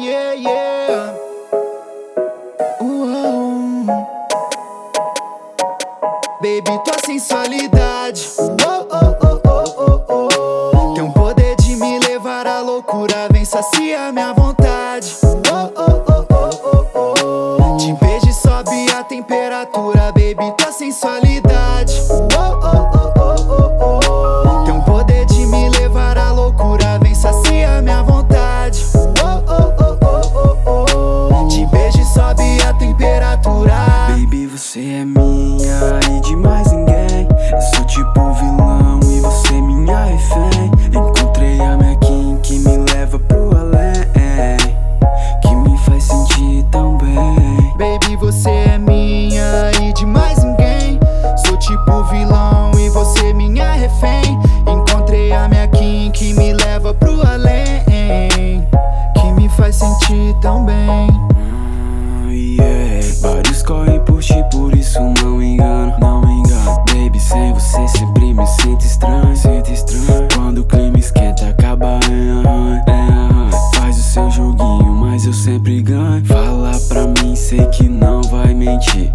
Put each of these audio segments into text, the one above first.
yeah, yeah. Uou. Baby, tua sensualidade. Oh, oh, oh, oh, oh, oh. Tem um poder de me levar à loucura, vem saciar minha vontade. Oh, oh, oh, oh, oh, oh. Te beijo e sobe a temperatura, baby, tua sensualidade. Você é minha e de mais ninguém. Eu sou tipo vilão e você minha refém. Encontrei a minha Kim que me leva pro além, que me faz sentir tão bem. Baby, você é minha e de mais ninguém. Sou tipo vilão e você minha refém. Encontrei a minha Kim que me leva pro além, que me faz sentir tão bem. Sempre me sinto estranho, sinto estranho. Quando o clima esquenta, acaba arranho, em arranho. Faz o seu joguinho, mas eu sempre ganho. Fala pra mim, sei que não vai mentir.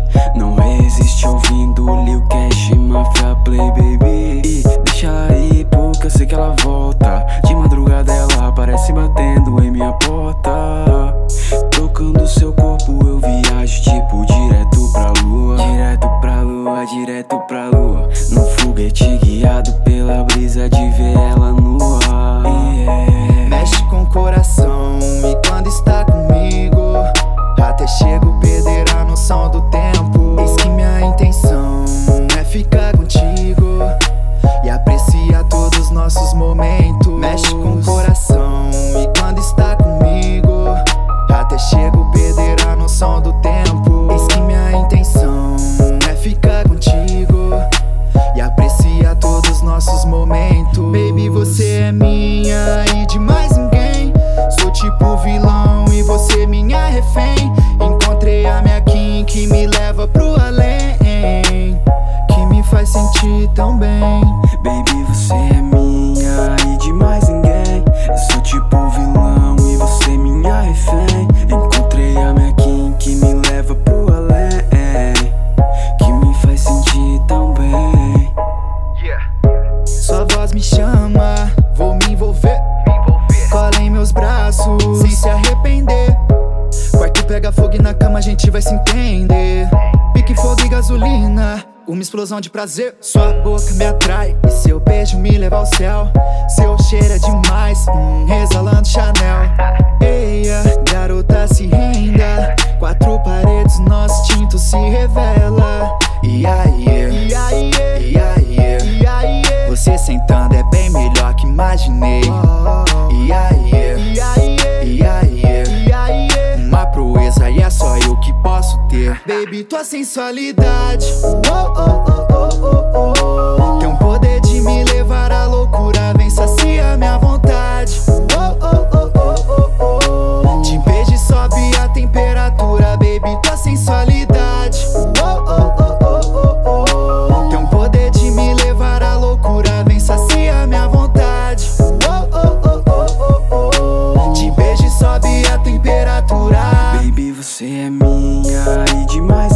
Bem. Baby, você é minha e de mais ninguém Eu sou tipo vilão e você minha refém Encontrei a minha Kim que me leva pro além Que me faz sentir tão bem Sua voz me chama, vou me envolver. Cola em meus braços, sem se arrepender. Quarto pega fogo e na cama a gente vai se entender. Pique fogo e gasolina, uma explosão de prazer. Sua boca me atrai e seu beijo me leva ao céu. Seu cheiro é demais, sabe tua sensualidade. Oh, oh, oh, Tem um poder de me levar à loucura, vem saciar minha vontade. Te beijo e sobe a temperatura, baby, tua sensualidade. Tem um poder de me levar à loucura, vem saciar minha vontade. Te beijo e sobe a temperatura, baby, você é minha demais.